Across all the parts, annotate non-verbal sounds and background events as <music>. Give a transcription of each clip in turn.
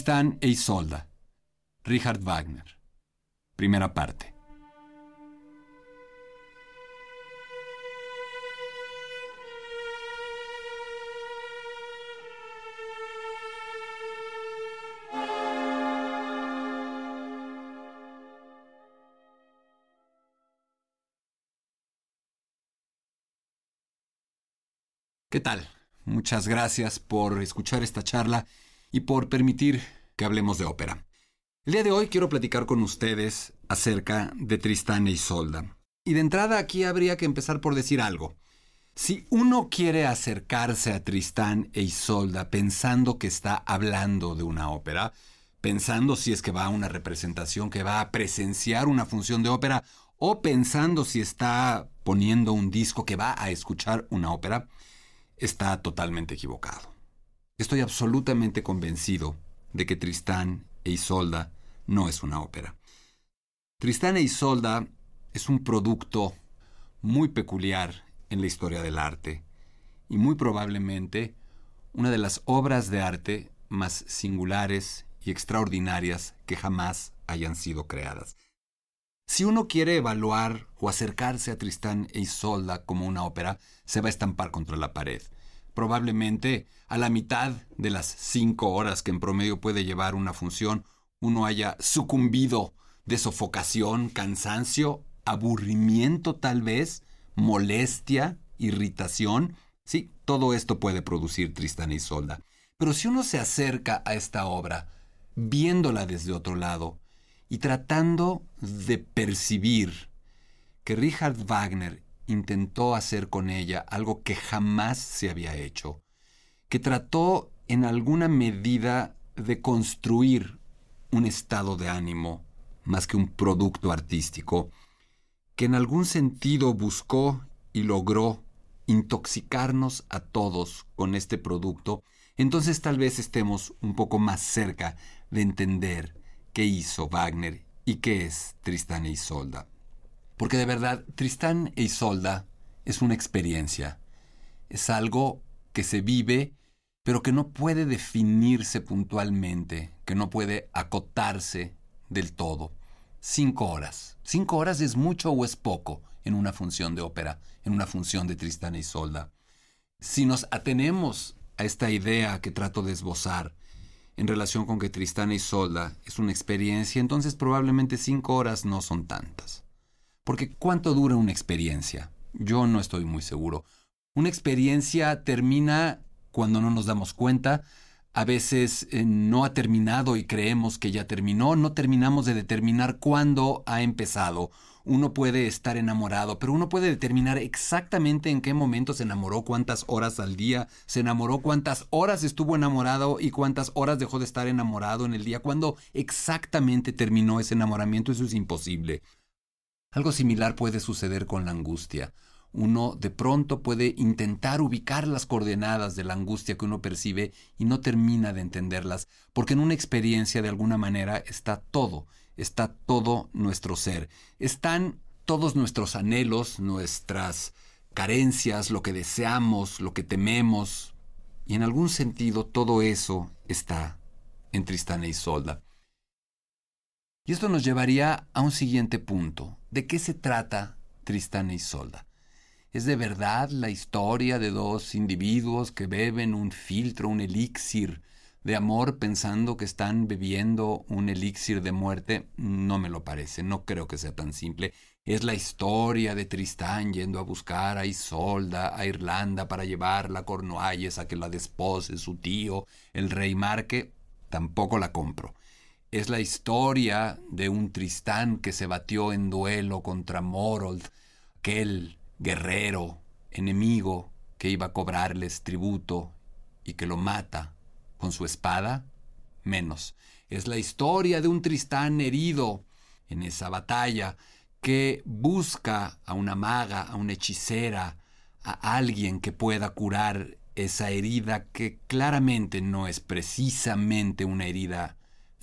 Tristán e Isolda. Richard Wagner. Primera parte. ¿Qué tal? Muchas gracias por escuchar esta charla y por permitir que hablemos de ópera. El día de hoy quiero platicar con ustedes acerca de Tristán e Isolda. Y de entrada aquí habría que empezar por decir algo. Si uno quiere acercarse a Tristán e Isolda pensando que está hablando de una ópera, pensando si es que va a una representación, que va a presenciar una función de ópera, o pensando si está poniendo un disco que va a escuchar una ópera, está totalmente equivocado. Estoy absolutamente convencido de que Tristán e Isolda no es una ópera. Tristán e Isolda es un producto muy peculiar en la historia del arte y muy probablemente una de las obras de arte más singulares y extraordinarias que jamás hayan sido creadas. Si uno quiere evaluar o acercarse a Tristán e Isolda como una ópera, se va a estampar contra la pared probablemente a la mitad de las cinco horas que en promedio puede llevar una función, uno haya sucumbido de sofocación, cansancio, aburrimiento tal vez, molestia, irritación. Sí, todo esto puede producir Tristán y Solda. Pero si uno se acerca a esta obra, viéndola desde otro lado y tratando de percibir que Richard Wagner intentó hacer con ella algo que jamás se había hecho, que trató en alguna medida de construir un estado de ánimo más que un producto artístico, que en algún sentido buscó y logró intoxicarnos a todos con este producto, entonces tal vez estemos un poco más cerca de entender qué hizo Wagner y qué es Tristán e Isolda. Porque de verdad, Tristán e Isolda es una experiencia. Es algo que se vive, pero que no puede definirse puntualmente, que no puede acotarse del todo. Cinco horas. Cinco horas es mucho o es poco en una función de ópera, en una función de Tristán e Isolda. Si nos atenemos a esta idea que trato de esbozar en relación con que Tristán e Isolda es una experiencia, entonces probablemente cinco horas no son tantas. Porque ¿cuánto dura una experiencia? Yo no estoy muy seguro. Una experiencia termina cuando no nos damos cuenta. A veces eh, no ha terminado y creemos que ya terminó. No terminamos de determinar cuándo ha empezado. Uno puede estar enamorado, pero uno puede determinar exactamente en qué momento se enamoró, cuántas horas al día se enamoró, cuántas horas estuvo enamorado y cuántas horas dejó de estar enamorado en el día, cuándo exactamente terminó ese enamoramiento. Eso es imposible. Algo similar puede suceder con la angustia. Uno de pronto puede intentar ubicar las coordenadas de la angustia que uno percibe y no termina de entenderlas, porque en una experiencia de alguna manera está todo, está todo nuestro ser. Están todos nuestros anhelos, nuestras carencias, lo que deseamos, lo que tememos, y en algún sentido todo eso está en Tristán e Isolda. Y esto nos llevaría a un siguiente punto. ¿De qué se trata Tristán e Isolda? ¿Es de verdad la historia de dos individuos que beben un filtro, un elixir de amor pensando que están bebiendo un elixir de muerte? No me lo parece, no creo que sea tan simple. Es la historia de Tristán yendo a buscar a Isolda a Irlanda para llevarla a Cornualles a que la despose su tío, el rey Marque. Tampoco la compro. Es la historia de un Tristán que se batió en duelo contra Morold, aquel guerrero enemigo que iba a cobrarles tributo y que lo mata con su espada. Menos. Es la historia de un Tristán herido en esa batalla que busca a una maga, a una hechicera, a alguien que pueda curar esa herida que claramente no es precisamente una herida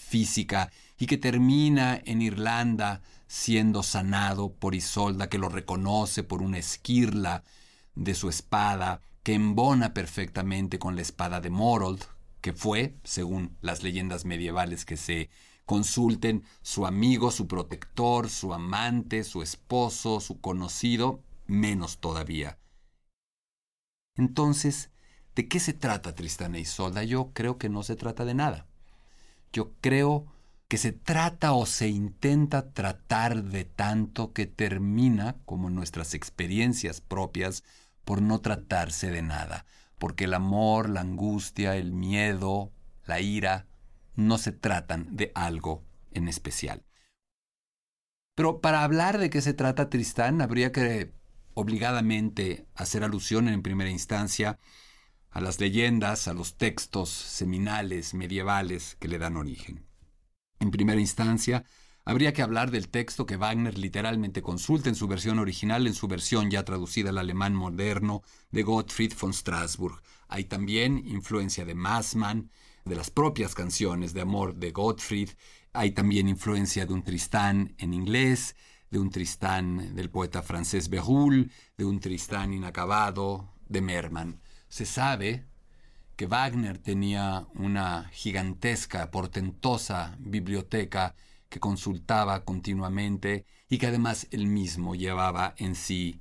física y que termina en Irlanda siendo sanado por Isolda, que lo reconoce por una esquirla de su espada, que embona perfectamente con la espada de Morold, que fue, según las leyendas medievales que se consulten, su amigo, su protector, su amante, su esposo, su conocido, menos todavía. Entonces, ¿de qué se trata Tristán e Isolda? Yo creo que no se trata de nada. Yo creo que se trata o se intenta tratar de tanto que termina, como nuestras experiencias propias, por no tratarse de nada, porque el amor, la angustia, el miedo, la ira, no se tratan de algo en especial. Pero para hablar de qué se trata Tristán, habría que obligadamente hacer alusión en primera instancia a las leyendas, a los textos seminales medievales que le dan origen. En primera instancia, habría que hablar del texto que Wagner literalmente consulta en su versión original, en su versión ya traducida al alemán moderno de Gottfried von Strasburg. Hay también influencia de Massmann, de las propias canciones de amor de Gottfried. Hay también influencia de un Tristán en inglés, de un Tristán del poeta francés Berulle, de un Tristán inacabado de Merman. Se sabe que Wagner tenía una gigantesca, portentosa biblioteca que consultaba continuamente y que además él mismo llevaba en sí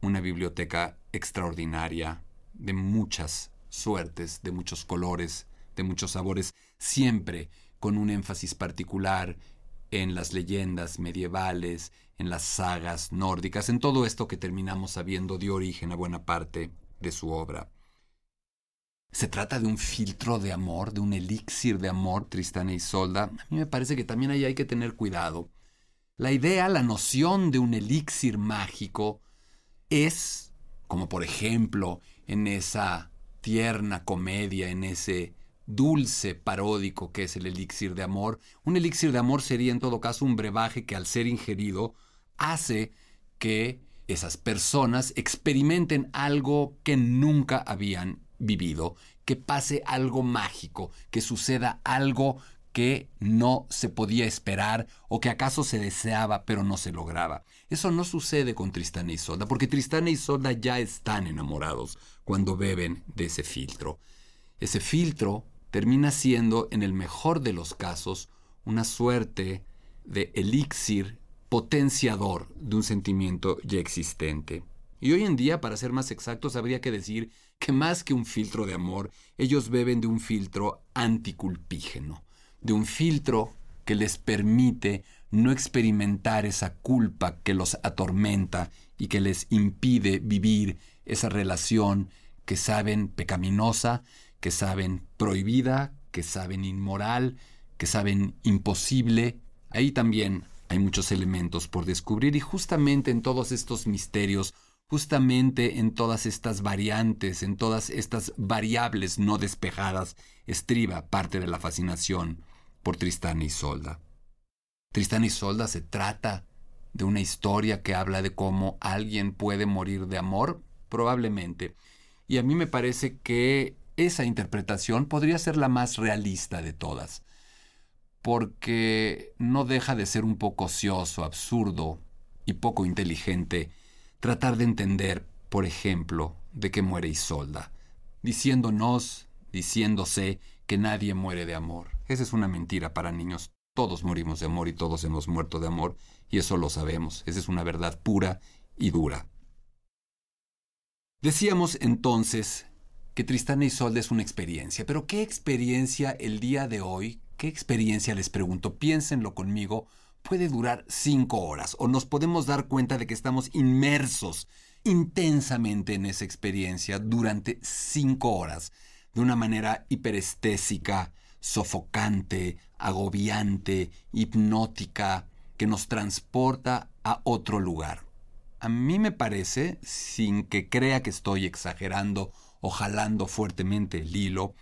una biblioteca extraordinaria de muchas suertes, de muchos colores, de muchos sabores, siempre con un énfasis particular en las leyendas medievales, en las sagas nórdicas, en todo esto que terminamos sabiendo dio origen a buena parte de su obra. Se trata de un filtro de amor, de un elixir de amor, Tristán e Isolda. A mí me parece que también ahí hay que tener cuidado. La idea, la noción de un elixir mágico es, como por ejemplo en esa tierna comedia, en ese dulce paródico que es el elixir de amor. Un elixir de amor sería en todo caso un brebaje que al ser ingerido hace que esas personas experimenten algo que nunca habían vivido, que pase algo mágico, que suceda algo que no se podía esperar o que acaso se deseaba pero no se lograba. Eso no sucede con Tristán y Isolda, porque Tristán y Isolda ya están enamorados cuando beben de ese filtro. Ese filtro termina siendo, en el mejor de los casos, una suerte de elixir potenciador de un sentimiento ya existente. Y hoy en día, para ser más exactos, habría que decir que más que un filtro de amor, ellos beben de un filtro anticulpígeno, de un filtro que les permite no experimentar esa culpa que los atormenta y que les impide vivir esa relación que saben pecaminosa, que saben prohibida, que saben inmoral, que saben imposible. Ahí también hay muchos elementos por descubrir y justamente en todos estos misterios, justamente en todas estas variantes, en todas estas variables no despejadas, estriba parte de la fascinación por Tristán y Isolda. Tristán y Isolda se trata de una historia que habla de cómo alguien puede morir de amor, probablemente. Y a mí me parece que esa interpretación podría ser la más realista de todas, porque no deja de ser un poco ocioso, absurdo y poco inteligente tratar de entender, por ejemplo, de qué muere Isolda, diciéndonos, diciéndose que nadie muere de amor. Esa es una mentira para niños. Todos morimos de amor y todos hemos muerto de amor, y eso lo sabemos. Esa es una verdad pura y dura. Decíamos entonces que Tristán y Isolde es una experiencia. Pero ¿qué experiencia el día de hoy? ¿Qué experiencia les pregunto? Piénsenlo conmigo puede durar cinco horas o nos podemos dar cuenta de que estamos inmersos intensamente en esa experiencia durante cinco horas, de una manera hiperestésica, sofocante, agobiante, hipnótica, que nos transporta a otro lugar. A mí me parece, sin que crea que estoy exagerando o jalando fuertemente el hilo,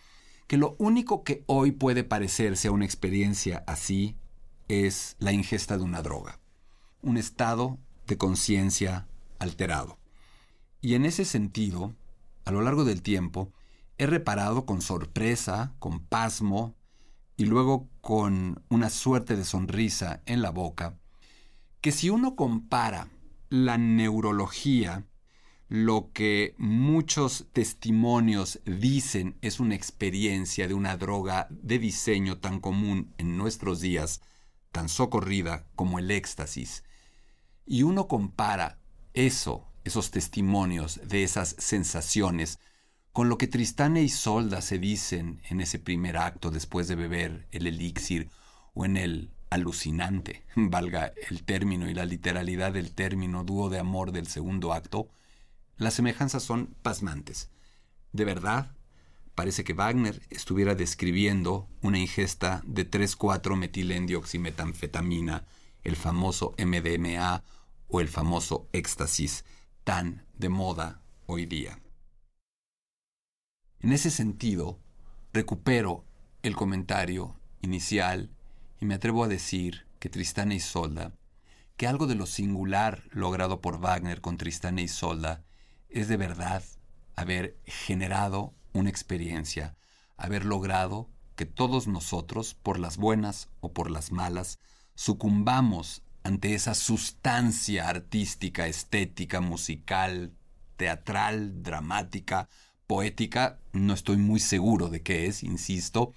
que lo único que hoy puede parecerse a una experiencia así es la ingesta de una droga, un estado de conciencia alterado. Y en ese sentido, a lo largo del tiempo, he reparado con sorpresa, con pasmo y luego con una suerte de sonrisa en la boca, que si uno compara la neurología, lo que muchos testimonios dicen es una experiencia de una droga de diseño tan común en nuestros días, tan socorrida como el éxtasis, y uno compara eso, esos testimonios de esas sensaciones, con lo que Tristán e Isolda se dicen en ese primer acto después de beber el elixir o en el alucinante, <laughs> valga el término y la literalidad del término dúo de amor del segundo acto, las semejanzas son pasmantes. De verdad, parece que Wagner estuviera describiendo una ingesta de 3,4 metilendioximetanfetamina, el famoso MDMA o el famoso éxtasis, tan de moda hoy día. En ese sentido, recupero el comentario inicial y me atrevo a decir que Tristán e Isolda, que algo de lo singular logrado por Wagner con Tristán e Isolda es de verdad haber generado una experiencia, haber logrado que todos nosotros, por las buenas o por las malas, sucumbamos ante esa sustancia artística, estética, musical, teatral, dramática, poética, no estoy muy seguro de qué es, insisto,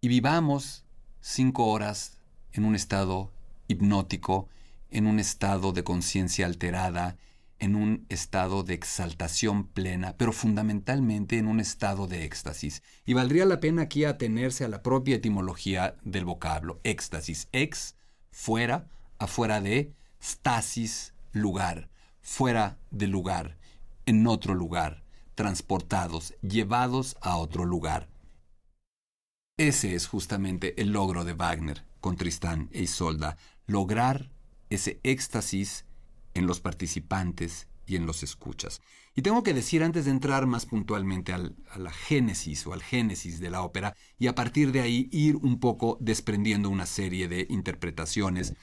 y vivamos cinco horas en un estado hipnótico, en un estado de conciencia alterada, en un estado de exaltación plena, pero fundamentalmente en un estado de éxtasis. Y valdría la pena aquí atenerse a la propia etimología del vocablo, éxtasis, ex, fuera, afuera de, stasis, lugar, fuera de lugar, en otro lugar, transportados, llevados a otro lugar. Ese es justamente el logro de Wagner con Tristán e Isolda, lograr ese éxtasis en los participantes y en los escuchas. Y tengo que decir antes de entrar más puntualmente a la génesis o al génesis de la ópera y a partir de ahí ir un poco desprendiendo una serie de interpretaciones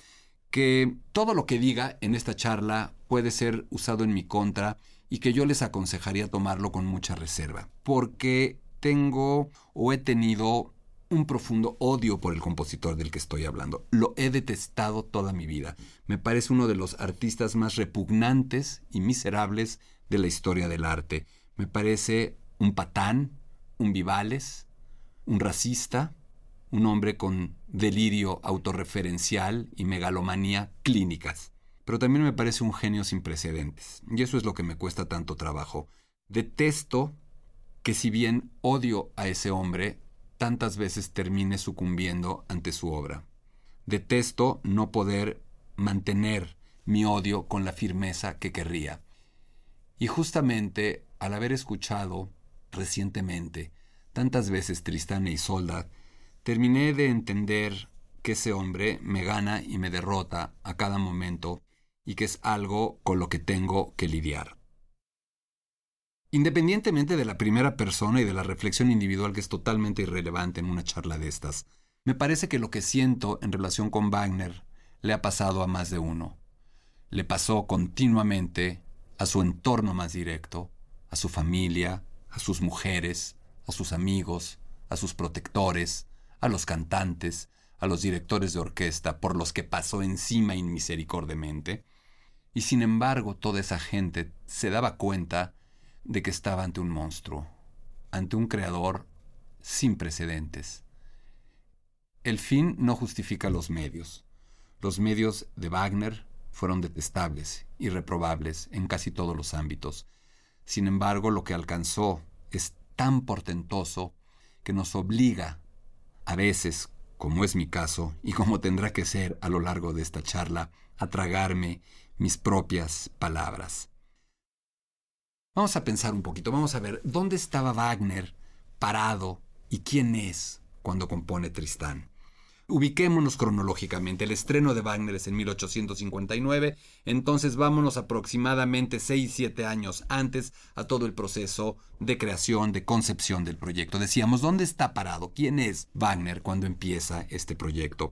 que todo lo que diga en esta charla puede ser usado en mi contra y que yo les aconsejaría tomarlo con mucha reserva, porque tengo o he tenido un profundo odio por el compositor del que estoy hablando. Lo he detestado toda mi vida. Me parece uno de los artistas más repugnantes y miserables de la historia del arte. Me parece un patán, un vivales, un racista, un hombre con delirio autorreferencial y megalomanía clínicas. Pero también me parece un genio sin precedentes. Y eso es lo que me cuesta tanto trabajo. Detesto que si bien odio a ese hombre, tantas veces termine sucumbiendo ante su obra. Detesto no poder mantener mi odio con la firmeza que querría. Y justamente al haber escuchado recientemente tantas veces Tristán e Isolda, terminé de entender que ese hombre me gana y me derrota a cada momento y que es algo con lo que tengo que lidiar. Independientemente de la primera persona y de la reflexión individual que es totalmente irrelevante en una charla de estas, me parece que lo que siento en relación con Wagner le ha pasado a más de uno. Le pasó continuamente a su entorno más directo, a su familia, a sus mujeres, a sus amigos, a sus protectores, a los cantantes, a los directores de orquesta por los que pasó encima inmisericordiamente. Y sin embargo toda esa gente se daba cuenta de que estaba ante un monstruo, ante un creador sin precedentes. El fin no justifica los medios. Los medios de Wagner fueron detestables y reprobables en casi todos los ámbitos. Sin embargo, lo que alcanzó es tan portentoso que nos obliga, a veces como es mi caso y como tendrá que ser a lo largo de esta charla, a tragarme mis propias palabras. Vamos a pensar un poquito, vamos a ver dónde estaba Wagner parado y quién es cuando compone Tristán. Ubiquémonos cronológicamente. El estreno de Wagner es en 1859, entonces vámonos aproximadamente 6-7 años antes a todo el proceso de creación, de concepción del proyecto. Decíamos, ¿dónde está parado? ¿Quién es Wagner cuando empieza este proyecto?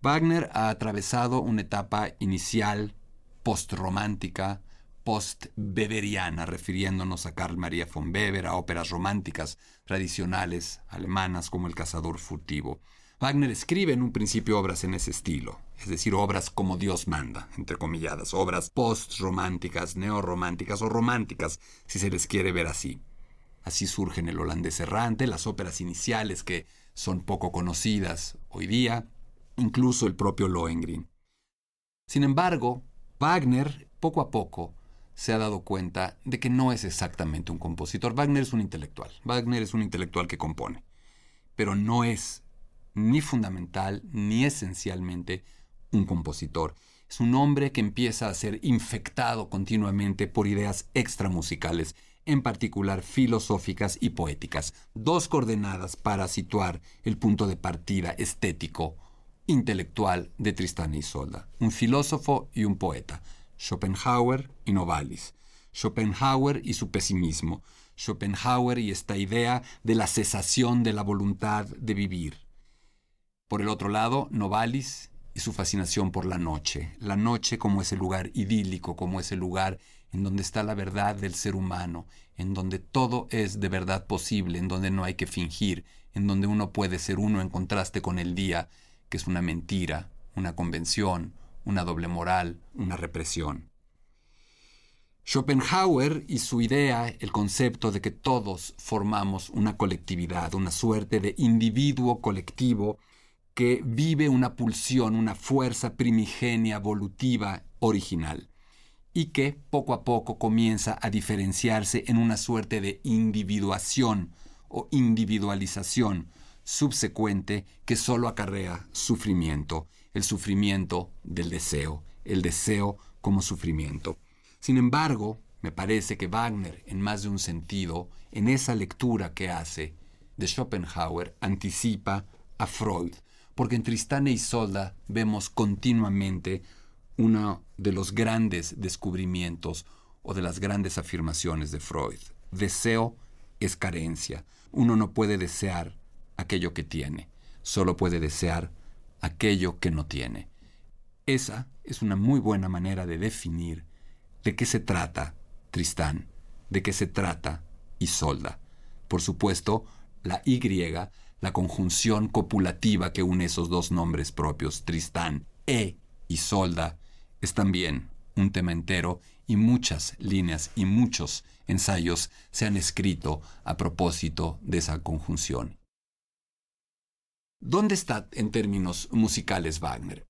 Wagner ha atravesado una etapa inicial postromántica, post-beberiana, refiriéndonos a Carl Maria von Weber, a óperas románticas tradicionales alemanas como El cazador furtivo. Wagner escribe en un principio obras en ese estilo, es decir, obras como Dios manda, entre comilladas, obras post-románticas, neorrománticas o románticas, si se les quiere ver así. Así surgen el holandés errante, las óperas iniciales que son poco conocidas hoy día, incluso el propio Lohengrin. Sin embargo, Wagner, poco a poco, se ha dado cuenta de que no es exactamente un compositor. Wagner es un intelectual. Wagner es un intelectual que compone. Pero no es ni fundamental ni esencialmente un compositor. Es un hombre que empieza a ser infectado continuamente por ideas extramusicales, en particular filosóficas y poéticas, dos coordenadas para situar el punto de partida estético, intelectual de Tristán y Isolda, un filósofo y un poeta, Schopenhauer y Novalis, Schopenhauer y su pesimismo, Schopenhauer y esta idea de la cesación de la voluntad de vivir, por el otro lado, Novalis y su fascinación por la noche, la noche como ese lugar idílico, como ese lugar en donde está la verdad del ser humano, en donde todo es de verdad posible, en donde no hay que fingir, en donde uno puede ser uno en contraste con el día, que es una mentira, una convención, una doble moral, una represión. Schopenhauer y su idea, el concepto de que todos formamos una colectividad, una suerte de individuo colectivo, que vive una pulsión, una fuerza primigenia, evolutiva, original, y que poco a poco comienza a diferenciarse en una suerte de individuación o individualización subsecuente que solo acarrea sufrimiento, el sufrimiento del deseo, el deseo como sufrimiento. Sin embargo, me parece que Wagner, en más de un sentido, en esa lectura que hace de Schopenhauer, anticipa a Freud, porque en Tristán e Isolda vemos continuamente uno de los grandes descubrimientos o de las grandes afirmaciones de Freud. Deseo es carencia. Uno no puede desear aquello que tiene, solo puede desear aquello que no tiene. Esa es una muy buena manera de definir de qué se trata Tristán, de qué se trata Isolda. Por supuesto, la Y la conjunción copulativa que une esos dos nombres propios, Tristán e Isolda, es también un tema entero y muchas líneas y muchos ensayos se han escrito a propósito de esa conjunción. ¿Dónde está en términos musicales Wagner?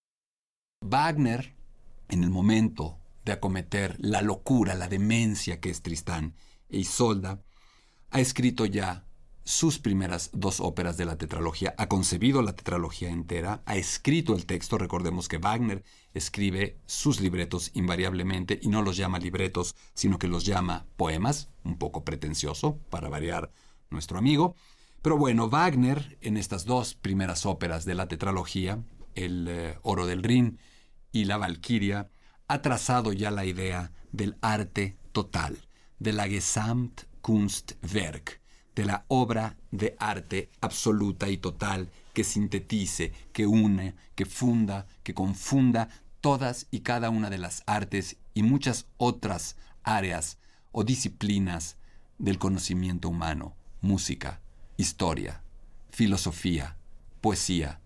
Wagner, en el momento de acometer la locura, la demencia que es Tristán e Isolda, ha escrito ya sus primeras dos óperas de la tetralogía, ha concebido la tetralogía entera, ha escrito el texto, recordemos que Wagner escribe sus libretos invariablemente y no los llama libretos, sino que los llama poemas, un poco pretencioso para variar nuestro amigo. Pero bueno, Wagner en estas dos primeras óperas de la tetralogía, El eh, Oro del Rin y La Valquiria, ha trazado ya la idea del arte total, de la Gesamtkunstwerk, de la obra de arte absoluta y total que sintetice, que une, que funda, que confunda todas y cada una de las artes y muchas otras áreas o disciplinas del conocimiento humano, música, historia, filosofía, poesía,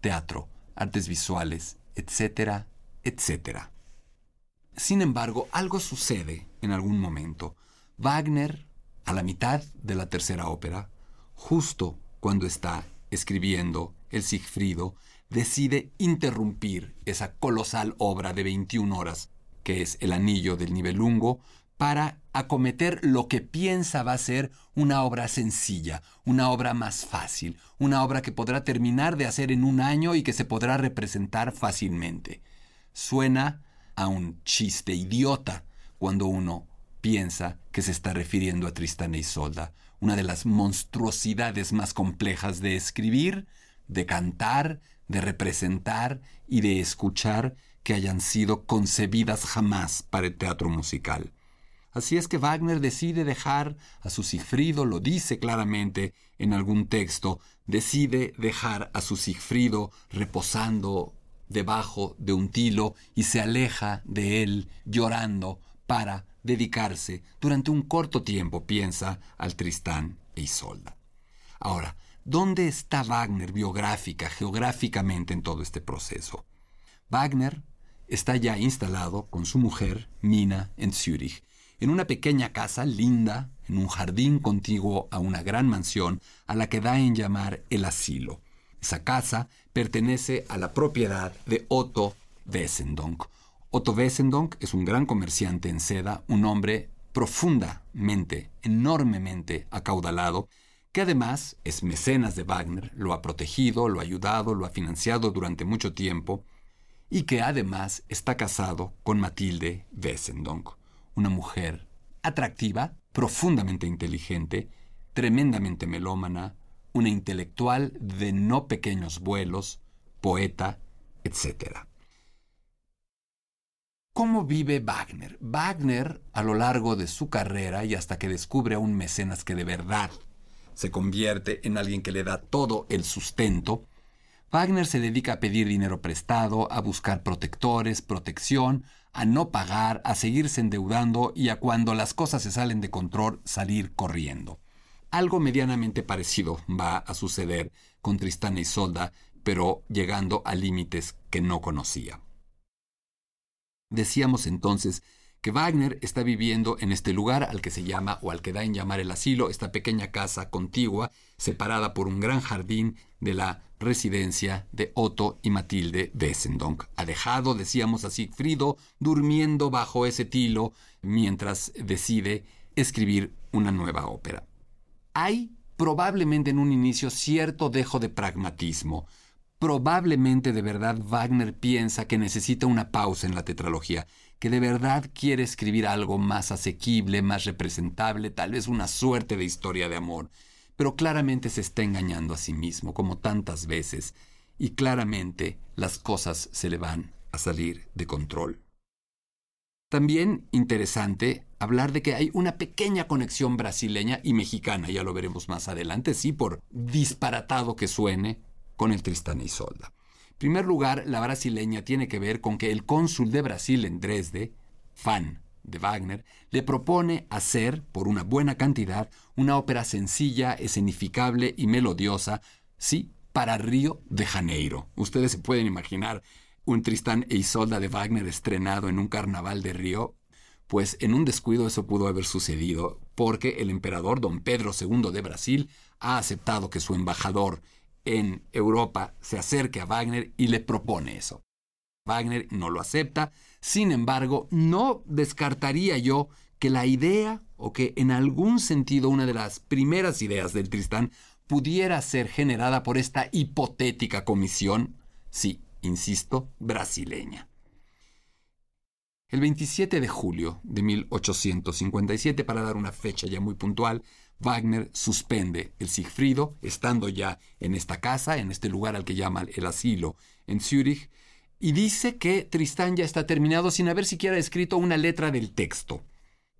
teatro, artes visuales, etcétera, etcétera. Sin embargo, algo sucede en algún momento. Wagner a la mitad de la tercera ópera, justo cuando está escribiendo el Sigfrido, decide interrumpir esa colosal obra de 21 horas, que es El Anillo del Nibelungo, para acometer lo que piensa va a ser una obra sencilla, una obra más fácil, una obra que podrá terminar de hacer en un año y que se podrá representar fácilmente. Suena a un chiste idiota cuando uno piensa que se está refiriendo a Tristán e Isolda, una de las monstruosidades más complejas de escribir, de cantar, de representar y de escuchar que hayan sido concebidas jamás para el teatro musical. Así es que Wagner decide dejar a su Sigfrido, lo dice claramente en algún texto, decide dejar a su Sigfrido reposando debajo de un tilo y se aleja de él llorando para dedicarse durante un corto tiempo, piensa, al Tristán e Isolda. Ahora, ¿dónde está Wagner biográfica, geográficamente en todo este proceso? Wagner está ya instalado con su mujer, Mina, en Zúrich, en una pequeña casa linda, en un jardín contiguo a una gran mansión a la que da en llamar el asilo. Esa casa pertenece a la propiedad de Otto Wessendonck. Otto Wessendonck es un gran comerciante en seda, un hombre profundamente, enormemente acaudalado, que además es mecenas de Wagner, lo ha protegido, lo ha ayudado, lo ha financiado durante mucho tiempo, y que además está casado con Matilde Wessendonck, una mujer atractiva, profundamente inteligente, tremendamente melómana, una intelectual de no pequeños vuelos, poeta, etc. ¿Cómo vive Wagner? Wagner, a lo largo de su carrera y hasta que descubre a un mecenas que de verdad se convierte en alguien que le da todo el sustento, Wagner se dedica a pedir dinero prestado, a buscar protectores, protección, a no pagar, a seguirse endeudando y a cuando las cosas se salen de control salir corriendo. Algo medianamente parecido va a suceder con Tristán y Solda, pero llegando a límites que no conocía. Decíamos entonces que Wagner está viviendo en este lugar al que se llama o al que da en llamar el asilo, esta pequeña casa contigua, separada por un gran jardín de la residencia de Otto y Matilde Wessendonck. Ha dejado, decíamos a Sigfrido, durmiendo bajo ese tilo mientras decide escribir una nueva ópera. Hay probablemente en un inicio cierto dejo de pragmatismo. Probablemente de verdad Wagner piensa que necesita una pausa en la tetralogía, que de verdad quiere escribir algo más asequible, más representable, tal vez una suerte de historia de amor. Pero claramente se está engañando a sí mismo, como tantas veces, y claramente las cosas se le van a salir de control. También interesante hablar de que hay una pequeña conexión brasileña y mexicana, ya lo veremos más adelante, sí, por disparatado que suene, con el Tristán y Isolda. En primer lugar, la brasileña tiene que ver con que el cónsul de Brasil en Dresde, fan de Wagner, le propone hacer, por una buena cantidad, una ópera sencilla, escenificable y melodiosa, sí, para Río de Janeiro. Ustedes se pueden imaginar un Tristán e Isolda de Wagner estrenado en un carnaval de Río, pues en un descuido eso pudo haber sucedido, porque el emperador don Pedro II de Brasil ha aceptado que su embajador en Europa se acerque a Wagner y le propone eso. Wagner no lo acepta, sin embargo, no descartaría yo que la idea, o que en algún sentido una de las primeras ideas del Tristán, pudiera ser generada por esta hipotética comisión, sí, insisto, brasileña. El 27 de julio de 1857, para dar una fecha ya muy puntual, Wagner suspende el Sigfrido, estando ya en esta casa, en este lugar al que llama el asilo en Zúrich, y dice que Tristán ya está terminado sin haber siquiera escrito una letra del texto.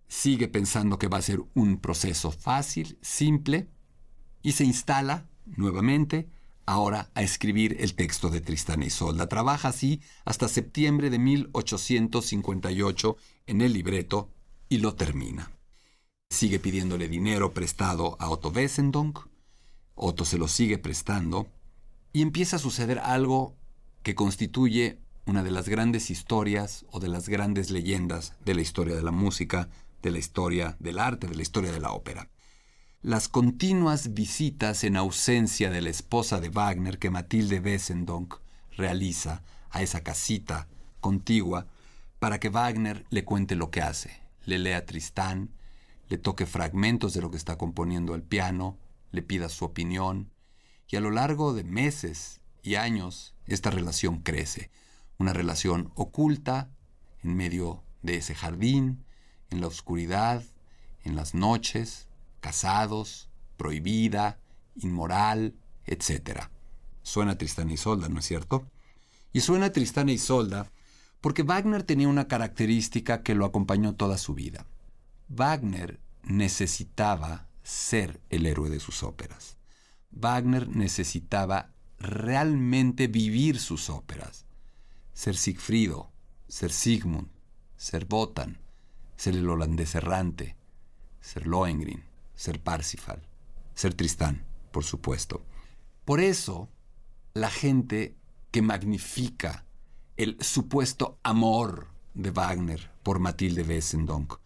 Sigue pensando que va a ser un proceso fácil, simple, y se instala nuevamente ahora a escribir el texto de Tristán y Solda. Trabaja así hasta septiembre de 1858 en el libreto y lo termina. Sigue pidiéndole dinero prestado a Otto Wessendonck. Otto se lo sigue prestando y empieza a suceder algo que constituye una de las grandes historias o de las grandes leyendas de la historia de la música, de la historia del arte, de la historia de la ópera. Las continuas visitas en ausencia de la esposa de Wagner que Matilde Wessendonck realiza a esa casita contigua para que Wagner le cuente lo que hace, le lea Tristán, le toque fragmentos de lo que está componiendo al piano, le pida su opinión, y a lo largo de meses y años esta relación crece, una relación oculta en medio de ese jardín, en la oscuridad, en las noches, casados, prohibida, inmoral, etc. Suena Tristán y Isolda, ¿no es cierto? Y suena Tristán y Isolda porque Wagner tenía una característica que lo acompañó toda su vida. Wagner necesitaba ser el héroe de sus óperas. Wagner necesitaba realmente vivir sus óperas. Ser Sigfrido, ser Sigmund, ser Botan, ser el holandés errante, ser Lohengrin, ser Parsifal, ser Tristán, por supuesto. Por eso, la gente que magnifica el supuesto amor de Wagner por Matilde Wessendonck,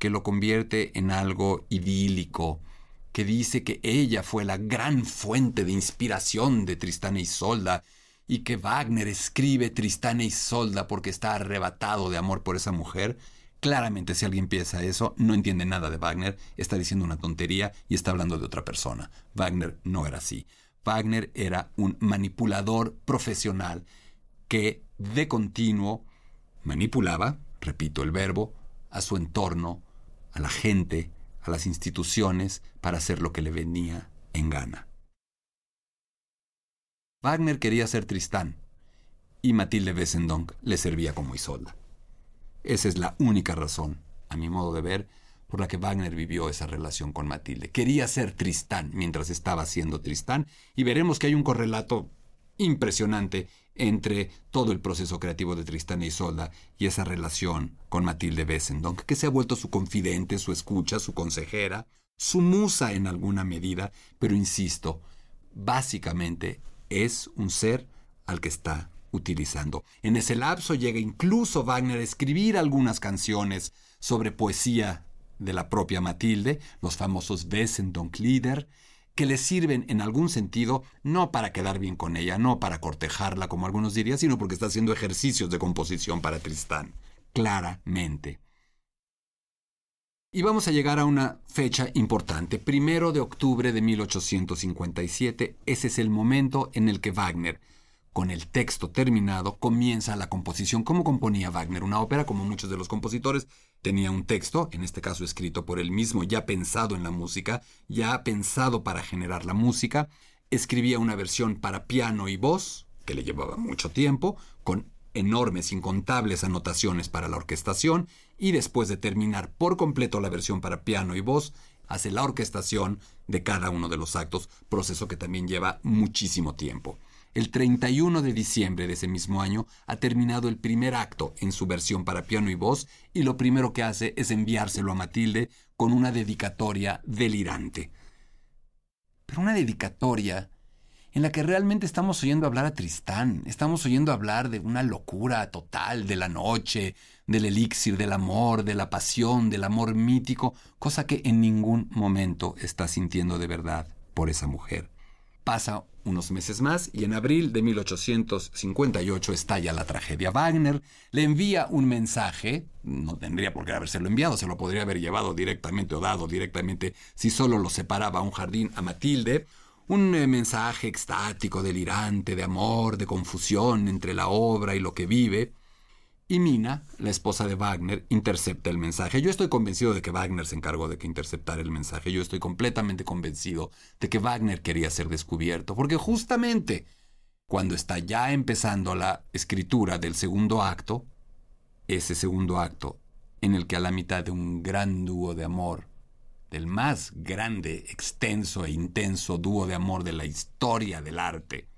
que lo convierte en algo idílico, que dice que ella fue la gran fuente de inspiración de Tristán e Isolda y que Wagner escribe Tristán e Isolda porque está arrebatado de amor por esa mujer, claramente si alguien piensa eso, no entiende nada de Wagner, está diciendo una tontería y está hablando de otra persona. Wagner no era así. Wagner era un manipulador profesional que de continuo manipulaba, repito el verbo, a su entorno, a la gente, a las instituciones para hacer lo que le venía en gana. Wagner quería ser Tristán y Matilde Wessendonck le servía como Isolda. Esa es la única razón, a mi modo de ver, por la que Wagner vivió esa relación con Matilde. Quería ser Tristán mientras estaba siendo Tristán y veremos que hay un correlato impresionante entre todo el proceso creativo de Tristán e Isolda y esa relación con Matilde Wessendonck, que se ha vuelto su confidente, su escucha, su consejera, su musa en alguna medida, pero insisto, básicamente es un ser al que está utilizando. En ese lapso llega incluso Wagner a escribir algunas canciones sobre poesía de la propia Matilde, los famosos Wessendonck-Lieder, que le sirven en algún sentido no para quedar bien con ella, no para cortejarla como algunos dirían, sino porque está haciendo ejercicios de composición para Tristán, claramente. Y vamos a llegar a una fecha importante, primero de octubre de 1857. Ese es el momento en el que Wagner, con el texto terminado, comienza la composición. ¿Cómo componía Wagner una ópera? Como muchos de los compositores, tenía un texto, en este caso escrito por él mismo, ya pensado en la música, ya pensado para generar la música. Escribía una versión para piano y voz, que le llevaba mucho tiempo, con enormes, incontables anotaciones para la orquestación y después de terminar por completo la versión para piano y voz, hace la orquestación de cada uno de los actos, proceso que también lleva muchísimo tiempo. El 31 de diciembre de ese mismo año ha terminado el primer acto en su versión para piano y voz y lo primero que hace es enviárselo a Matilde con una dedicatoria delirante. Pero una dedicatoria en la que realmente estamos oyendo hablar a Tristán, estamos oyendo hablar de una locura total, de la noche, del elixir, del amor, de la pasión, del amor mítico, cosa que en ningún momento está sintiendo de verdad por esa mujer. Pasa unos meses más y en abril de 1858 estalla la tragedia. Wagner le envía un mensaje, no tendría por qué habérselo enviado, se lo podría haber llevado directamente o dado directamente si solo lo separaba un jardín a Matilde, un eh, mensaje extático, delirante, de amor, de confusión entre la obra y lo que vive. Y Mina, la esposa de Wagner, intercepta el mensaje. Yo estoy convencido de que Wagner se encargó de que interceptara el mensaje. Yo estoy completamente convencido de que Wagner quería ser descubierto, porque justamente cuando está ya empezando la escritura del segundo acto, ese segundo acto en el que a la mitad de un gran dúo de amor del más grande, extenso e intenso dúo de amor de la historia del arte.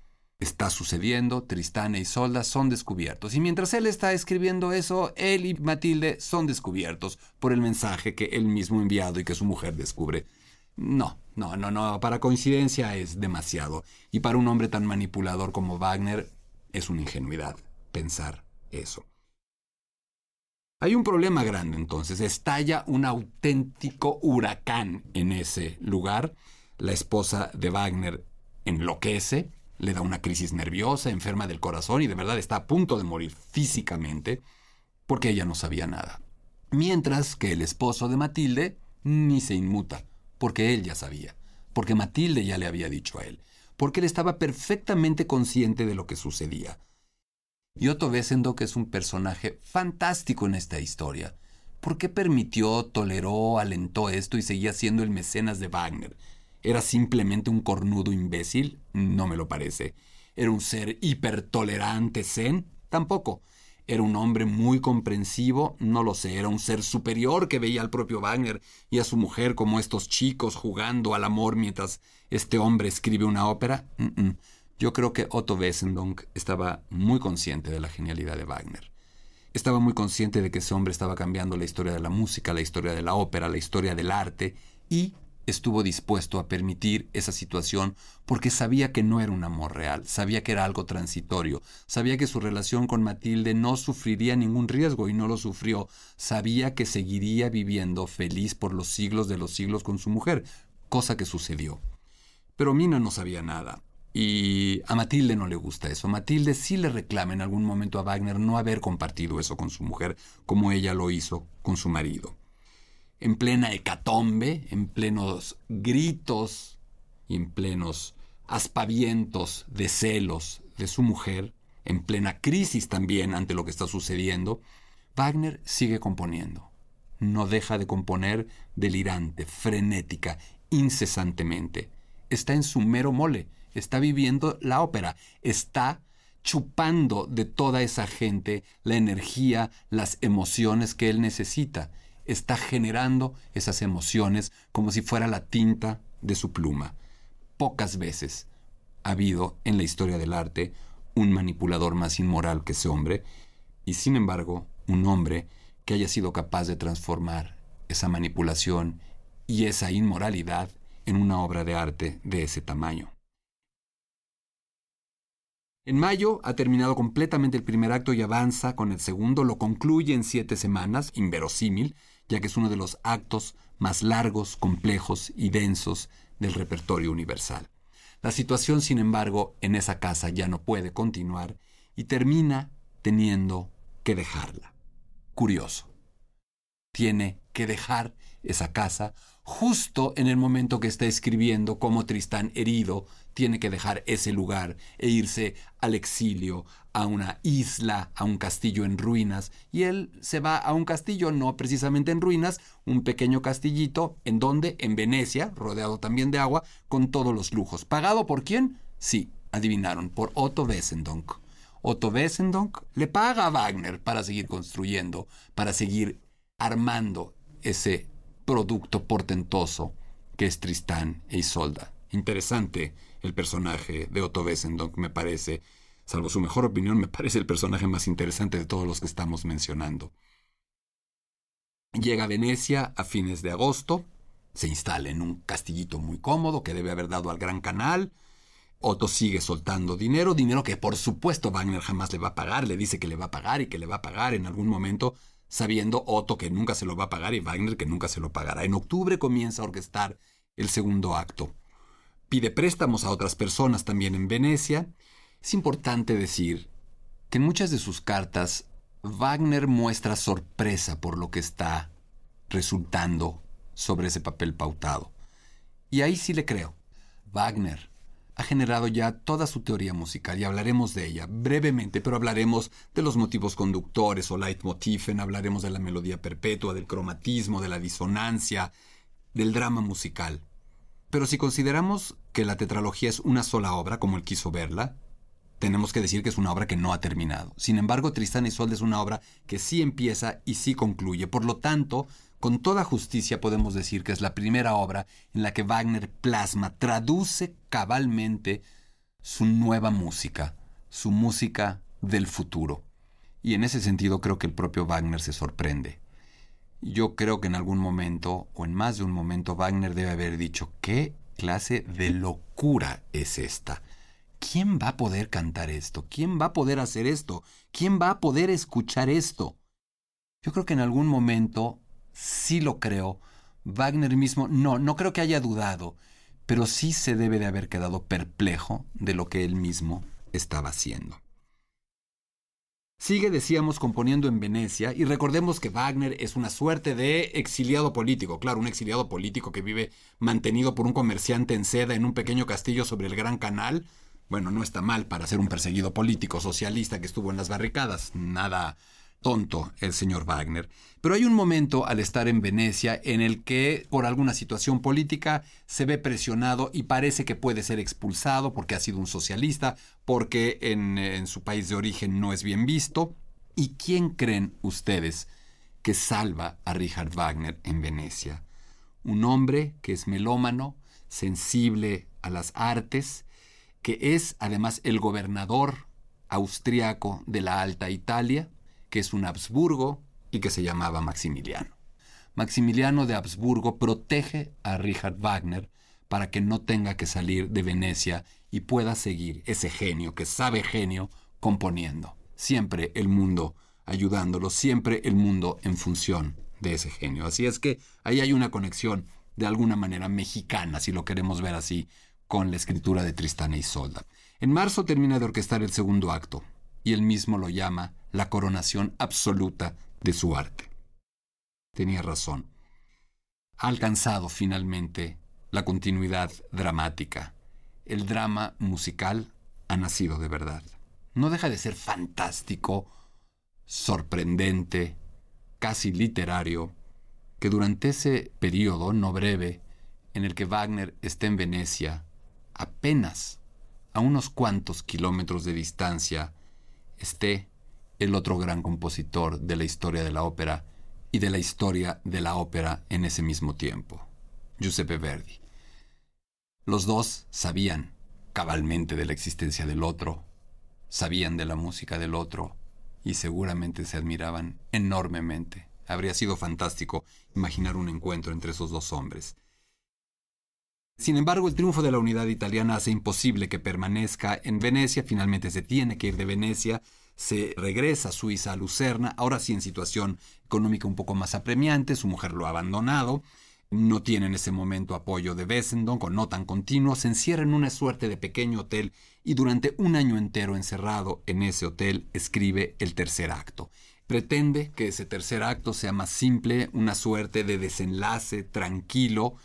Está sucediendo, Tristán e Isolda son descubiertos, y mientras él está escribiendo eso, él y Matilde son descubiertos por el mensaje que él mismo ha enviado y que su mujer descubre. No, no, no, no, para coincidencia es demasiado, y para un hombre tan manipulador como Wagner es una ingenuidad pensar eso. Hay un problema grande entonces, estalla un auténtico huracán en ese lugar. La esposa de Wagner enloquece, le da una crisis nerviosa, enferma del corazón y de verdad está a punto de morir físicamente porque ella no sabía nada. Mientras que el esposo de Matilde ni se inmuta, porque él ya sabía, porque Matilde ya le había dicho a él, porque él estaba perfectamente consciente de lo que sucedía. Y Otto es un personaje fantástico en esta historia. ¿Por qué permitió, toleró, alentó esto y seguía siendo el mecenas de Wagner? ¿Era simplemente un cornudo imbécil? No me lo parece. ¿Era un ser hipertolerante zen? Tampoco. ¿Era un hombre muy comprensivo? No lo sé. ¿Era un ser superior que veía al propio Wagner y a su mujer como estos chicos jugando al amor mientras este hombre escribe una ópera? Yo creo que Otto Wessendonck estaba muy consciente de la genialidad de Wagner. Estaba muy consciente de que ese hombre estaba cambiando la historia de la música, la historia de la ópera, la historia del arte y estuvo dispuesto a permitir esa situación porque sabía que no era un amor real, sabía que era algo transitorio, sabía que su relación con Matilde no sufriría ningún riesgo y no lo sufrió, sabía que seguiría viviendo feliz por los siglos de los siglos con su mujer, cosa que sucedió. Pero Mina no sabía nada. Y a Matilde no le gusta eso. Matilde sí le reclama en algún momento a Wagner no haber compartido eso con su mujer como ella lo hizo con su marido en plena hecatombe, en plenos gritos y en plenos aspavientos de celos de su mujer, en plena crisis también ante lo que está sucediendo, Wagner sigue componiendo. No deja de componer delirante, frenética, incesantemente. Está en su mero mole, está viviendo la ópera, está chupando de toda esa gente la energía, las emociones que él necesita está generando esas emociones como si fuera la tinta de su pluma. Pocas veces ha habido en la historia del arte un manipulador más inmoral que ese hombre, y sin embargo, un hombre que haya sido capaz de transformar esa manipulación y esa inmoralidad en una obra de arte de ese tamaño. En mayo ha terminado completamente el primer acto y avanza con el segundo, lo concluye en siete semanas, inverosímil, ya que es uno de los actos más largos, complejos y densos del repertorio universal. La situación, sin embargo, en esa casa ya no puede continuar y termina teniendo que dejarla. Curioso. Tiene que dejar esa casa justo en el momento que está escribiendo cómo Tristán herido tiene que dejar ese lugar e irse al exilio, a una isla, a un castillo en ruinas, y él se va a un castillo no precisamente en ruinas, un pequeño castillito, en donde, en Venecia, rodeado también de agua, con todos los lujos. ¿Pagado por quién? Sí, adivinaron, por Otto Wessendonck. Otto Wessendonck le paga a Wagner para seguir construyendo, para seguir armando ese producto portentoso que es Tristán e Isolda. Interesante el personaje de Otto Wessendonck, me parece. Salvo su mejor opinión, me parece el personaje más interesante de todos los que estamos mencionando. Llega a Venecia a fines de agosto, se instala en un castillito muy cómodo que debe haber dado al Gran Canal. Otto sigue soltando dinero, dinero que por supuesto Wagner jamás le va a pagar, le dice que le va a pagar y que le va a pagar en algún momento, sabiendo Otto que nunca se lo va a pagar y Wagner que nunca se lo pagará. En octubre comienza a orquestar el segundo acto. Pide préstamos a otras personas también en Venecia. Es importante decir que en muchas de sus cartas Wagner muestra sorpresa por lo que está resultando sobre ese papel pautado. Y ahí sí le creo. Wagner ha generado ya toda su teoría musical y hablaremos de ella brevemente, pero hablaremos de los motivos conductores o leitmotiven, hablaremos de la melodía perpetua, del cromatismo, de la disonancia, del drama musical. Pero si consideramos que la tetralogía es una sola obra, como él quiso verla, tenemos que decir que es una obra que no ha terminado. Sin embargo, Tristán y Isolde es una obra que sí empieza y sí concluye. Por lo tanto, con toda justicia podemos decir que es la primera obra en la que Wagner plasma, traduce cabalmente su nueva música, su música del futuro. Y en ese sentido creo que el propio Wagner se sorprende. Yo creo que en algún momento, o en más de un momento, Wagner debe haber dicho, ¿qué clase de locura es esta? ¿Quién va a poder cantar esto? ¿Quién va a poder hacer esto? ¿Quién va a poder escuchar esto? Yo creo que en algún momento sí lo creo. Wagner mismo, no, no creo que haya dudado, pero sí se debe de haber quedado perplejo de lo que él mismo estaba haciendo. Sigue, decíamos, componiendo en Venecia y recordemos que Wagner es una suerte de exiliado político, claro, un exiliado político que vive mantenido por un comerciante en seda en un pequeño castillo sobre el Gran Canal. Bueno, no está mal para ser un perseguido político socialista que estuvo en las barricadas, nada tonto el señor Wagner. Pero hay un momento al estar en Venecia en el que por alguna situación política se ve presionado y parece que puede ser expulsado porque ha sido un socialista, porque en, en su país de origen no es bien visto. ¿Y quién creen ustedes que salva a Richard Wagner en Venecia? Un hombre que es melómano, sensible a las artes, que es además el gobernador austriaco de la Alta Italia, que es un Habsburgo y que se llamaba Maximiliano. Maximiliano de Habsburgo protege a Richard Wagner para que no tenga que salir de Venecia y pueda seguir ese genio, que sabe genio, componiendo. Siempre el mundo ayudándolo, siempre el mundo en función de ese genio. Así es que ahí hay una conexión de alguna manera mexicana, si lo queremos ver así, con la escritura de Tristán e Isolda. En marzo termina de orquestar el segundo acto, y él mismo lo llama la coronación absoluta de su arte. Tenía razón. Ha alcanzado finalmente la continuidad dramática. El drama musical ha nacido de verdad. No deja de ser fantástico, sorprendente, casi literario, que durante ese periodo no breve en el que Wagner está en Venecia, apenas a unos cuantos kilómetros de distancia esté el otro gran compositor de la historia de la ópera y de la historia de la ópera en ese mismo tiempo, Giuseppe Verdi. Los dos sabían cabalmente de la existencia del otro, sabían de la música del otro y seguramente se admiraban enormemente. Habría sido fantástico imaginar un encuentro entre esos dos hombres. Sin embargo, el triunfo de la unidad italiana hace imposible que permanezca en Venecia, finalmente se tiene que ir de Venecia, se regresa a Suiza, a Lucerna, ahora sí en situación económica un poco más apremiante, su mujer lo ha abandonado, no tiene en ese momento apoyo de Wessendonck o no tan continuo, se encierra en una suerte de pequeño hotel y durante un año entero encerrado en ese hotel escribe el tercer acto. Pretende que ese tercer acto sea más simple, una suerte de desenlace tranquilo,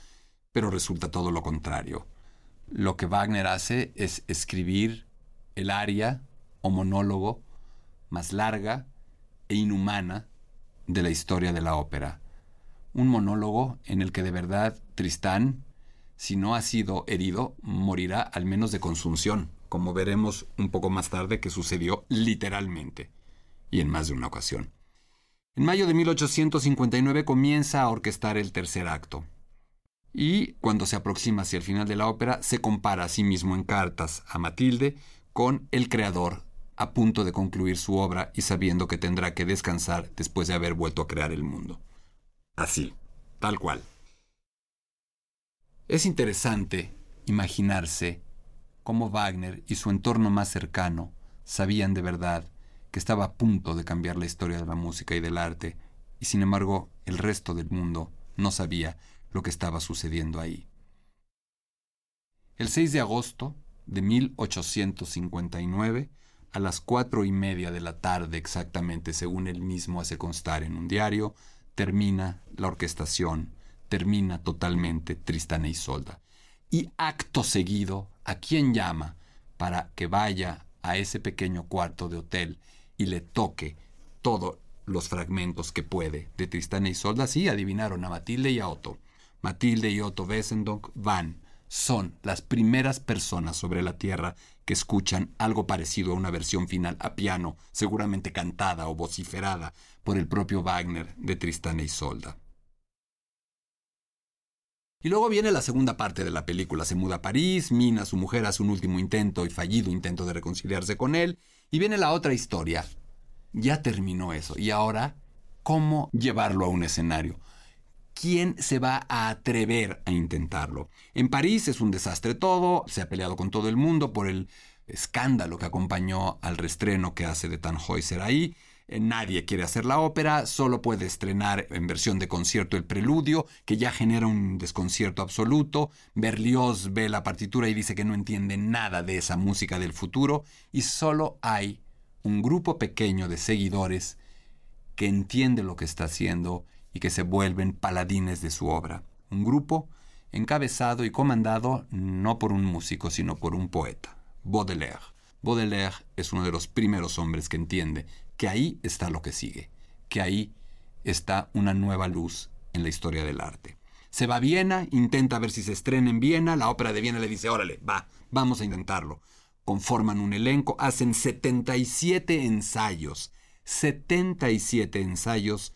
pero resulta todo lo contrario. Lo que Wagner hace es escribir el aria o monólogo más larga e inhumana de la historia de la ópera. Un monólogo en el que de verdad Tristán, si no ha sido herido, morirá al menos de consunción, como veremos un poco más tarde que sucedió literalmente, y en más de una ocasión. En mayo de 1859 comienza a orquestar el tercer acto y cuando se aproxima hacia el final de la ópera se compara a sí mismo en cartas a Matilde con el creador a punto de concluir su obra y sabiendo que tendrá que descansar después de haber vuelto a crear el mundo. Así, tal cual. Es interesante imaginarse cómo Wagner y su entorno más cercano sabían de verdad que estaba a punto de cambiar la historia de la música y del arte, y sin embargo el resto del mundo no sabía lo que estaba sucediendo ahí. El 6 de agosto de 1859, a las cuatro y media de la tarde exactamente, según él mismo hace constar en un diario, termina la orquestación, termina totalmente Tristán e Isolda. Y acto seguido, ¿a quién llama para que vaya a ese pequeño cuarto de hotel y le toque todos los fragmentos que puede de Tristán e Isolda? Sí, adivinaron a Matilde y a Otto. Matilde y Otto Wessendonck van, son las primeras personas sobre la Tierra que escuchan algo parecido a una versión final a piano, seguramente cantada o vociferada por el propio Wagner de Tristán e Isolda. Y luego viene la segunda parte de la película. Se muda a París, Mina, su mujer, hace un último intento y fallido intento de reconciliarse con él. Y viene la otra historia. Ya terminó eso. Y ahora, ¿cómo llevarlo a un escenario? ¿Quién se va a atrever a intentarlo? En París es un desastre todo, se ha peleado con todo el mundo por el escándalo que acompañó al restreno que hace de Tannhäuser ahí. Eh, nadie quiere hacer la ópera, solo puede estrenar en versión de concierto el preludio, que ya genera un desconcierto absoluto. Berlioz ve la partitura y dice que no entiende nada de esa música del futuro, y solo hay un grupo pequeño de seguidores que entiende lo que está haciendo y que se vuelven paladines de su obra. Un grupo encabezado y comandado no por un músico, sino por un poeta, Baudelaire. Baudelaire es uno de los primeros hombres que entiende que ahí está lo que sigue, que ahí está una nueva luz en la historia del arte. Se va a Viena, intenta ver si se estrena en Viena, la ópera de Viena le dice, órale, va, vamos a intentarlo. Conforman un elenco, hacen 77 ensayos, 77 ensayos,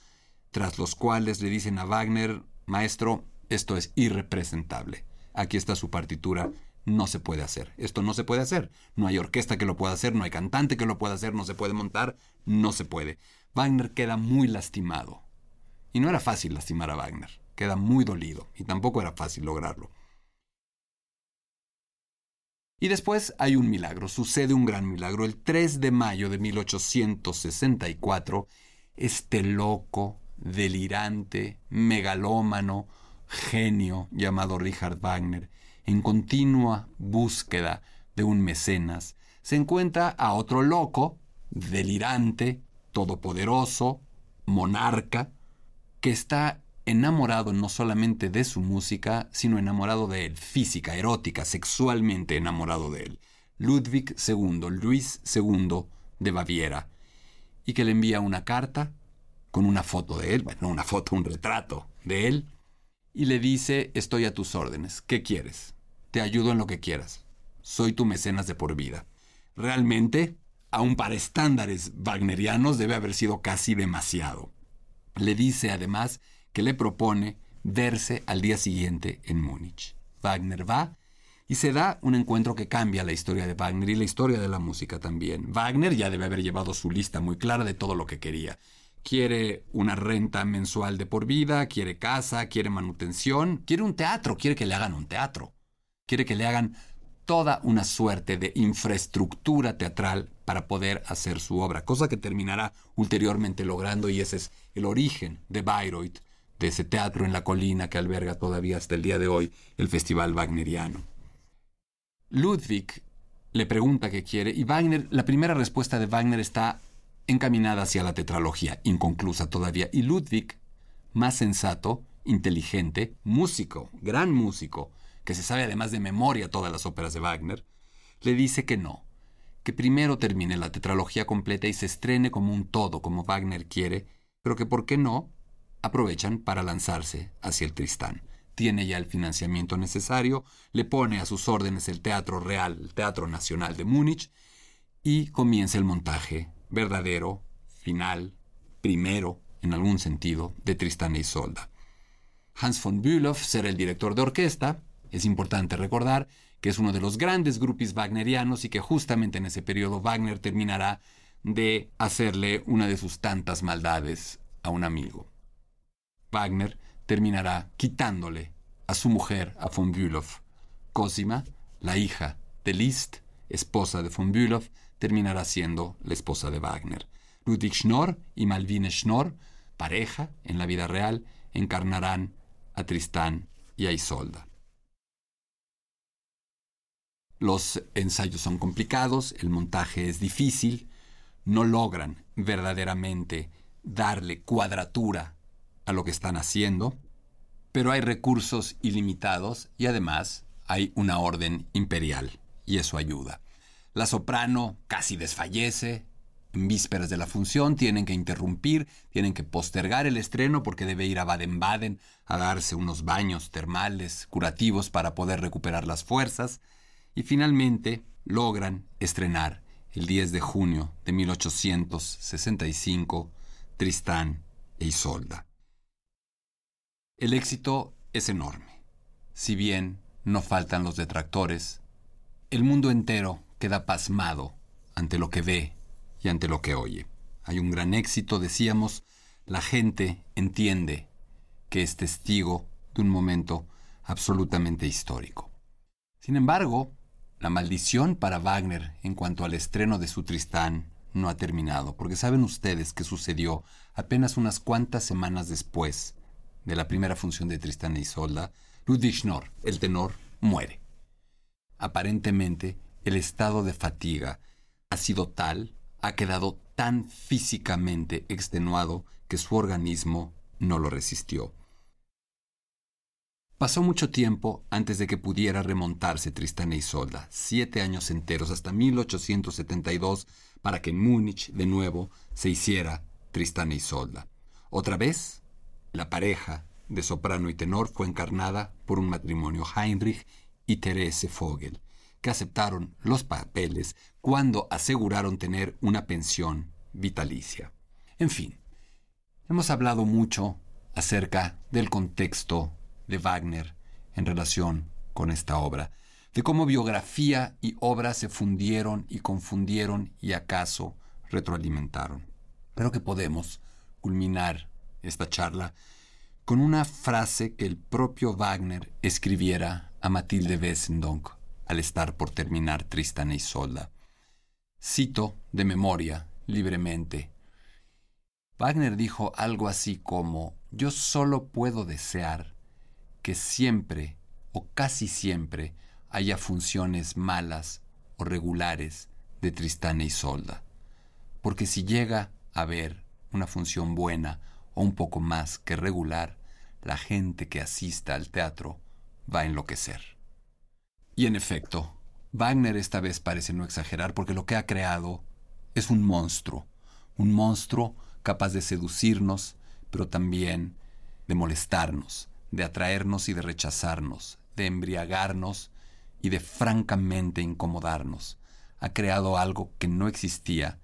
tras los cuales le dicen a Wagner, maestro, esto es irrepresentable. Aquí está su partitura, no se puede hacer. Esto no se puede hacer. No hay orquesta que lo pueda hacer, no hay cantante que lo pueda hacer, no se puede montar, no se puede. Wagner queda muy lastimado. Y no era fácil lastimar a Wagner, queda muy dolido, y tampoco era fácil lograrlo. Y después hay un milagro, sucede un gran milagro. El 3 de mayo de 1864, este loco, delirante, megalómano, genio llamado Richard Wagner, en continua búsqueda de un mecenas, se encuentra a otro loco, delirante, todopoderoso, monarca, que está enamorado no solamente de su música, sino enamorado de él, física, erótica, sexualmente enamorado de él. Ludwig II, Luis II de Baviera, y que le envía una carta con una foto de él, bueno, una foto, un retrato de él, y le dice, estoy a tus órdenes, ¿qué quieres? Te ayudo en lo que quieras. Soy tu mecenas de por vida. Realmente, aun para estándares wagnerianos, debe haber sido casi demasiado. Le dice además que le propone verse al día siguiente en Múnich. Wagner va y se da un encuentro que cambia la historia de Wagner y la historia de la música también. Wagner ya debe haber llevado su lista muy clara de todo lo que quería. Quiere una renta mensual de por vida, quiere casa, quiere manutención, quiere un teatro, quiere que le hagan un teatro. Quiere que le hagan toda una suerte de infraestructura teatral para poder hacer su obra, cosa que terminará ulteriormente logrando y ese es el origen de Bayreuth, de ese teatro en la colina que alberga todavía hasta el día de hoy el Festival Wagneriano. Ludwig le pregunta qué quiere y Wagner, la primera respuesta de Wagner está encaminada hacia la tetralogía, inconclusa todavía, y Ludwig, más sensato, inteligente, músico, gran músico, que se sabe además de memoria todas las óperas de Wagner, le dice que no, que primero termine la tetralogía completa y se estrene como un todo, como Wagner quiere, pero que por qué no aprovechan para lanzarse hacia el Tristán. Tiene ya el financiamiento necesario, le pone a sus órdenes el Teatro Real, el Teatro Nacional de Múnich, y comienza el montaje verdadero, final, primero, en algún sentido, de Tristán e Isolda. Hans von Bülow será el director de orquesta, es importante recordar que es uno de los grandes grupos wagnerianos y que justamente en ese periodo Wagner terminará de hacerle una de sus tantas maldades a un amigo. Wagner terminará quitándole a su mujer, a von Bülow. Cosima, la hija de Liszt, esposa de von Bülow, terminará siendo la esposa de Wagner. Ludwig Schnorr y Malvine Schnorr, pareja en la vida real, encarnarán a Tristán y a Isolda. Los ensayos son complicados, el montaje es difícil, no logran verdaderamente darle cuadratura a lo que están haciendo, pero hay recursos ilimitados y además hay una orden imperial, y eso ayuda. La soprano casi desfallece, en vísperas de la función tienen que interrumpir, tienen que postergar el estreno porque debe ir a Baden-Baden a darse unos baños termales curativos para poder recuperar las fuerzas, y finalmente logran estrenar el 10 de junio de 1865 Tristán e Isolda. El éxito es enorme. Si bien no faltan los detractores, el mundo entero queda pasmado ante lo que ve y ante lo que oye. Hay un gran éxito, decíamos, la gente entiende que es testigo de un momento absolutamente histórico. Sin embargo, la maldición para Wagner en cuanto al estreno de su Tristán no ha terminado, porque saben ustedes que sucedió apenas unas cuantas semanas después de la primera función de Tristán e Isolda, Ludwig Schnorr, el tenor, muere. Aparentemente, el estado de fatiga ha sido tal, ha quedado tan físicamente extenuado que su organismo no lo resistió. Pasó mucho tiempo antes de que pudiera remontarse Tristán e Isolda, siete años enteros hasta 1872, para que en Múnich de nuevo se hiciera Tristán e Isolda. Otra vez, la pareja de soprano y tenor fue encarnada por un matrimonio Heinrich y Therese Vogel, que aceptaron los papeles cuando aseguraron tener una pensión vitalicia. En fin, hemos hablado mucho acerca del contexto de Wagner en relación con esta obra, de cómo biografía y obra se fundieron y confundieron y acaso retroalimentaron. Pero que podemos culminar esta charla con una frase que el propio Wagner escribiera a Matilde Wessendonck al estar por terminar Tristan e Isolda. Cito de memoria, libremente. Wagner dijo algo así como, yo solo puedo desear que siempre o casi siempre haya funciones malas o regulares de Tristán e Isolda, porque si llega a haber una función buena o un poco más que regular, la gente que asista al teatro va a enloquecer. Y en efecto, Wagner esta vez parece no exagerar porque lo que ha creado es un monstruo, un monstruo capaz de seducirnos, pero también de molestarnos, de atraernos y de rechazarnos, de embriagarnos y de francamente incomodarnos. Ha creado algo que no existía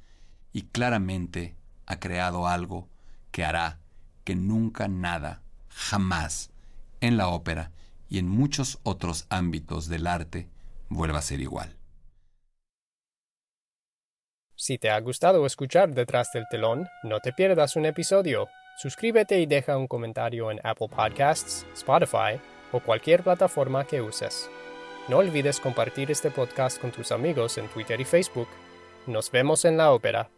y claramente ha creado algo que hará que nunca nada, jamás, en la ópera y en muchos otros ámbitos del arte vuelva a ser igual. Si te ha gustado escuchar Detrás del telón, no te pierdas un episodio. Suscríbete y deja un comentario en Apple Podcasts, Spotify o cualquier plataforma que uses. No olvides compartir este podcast con tus amigos en Twitter y Facebook. Nos vemos en la ópera.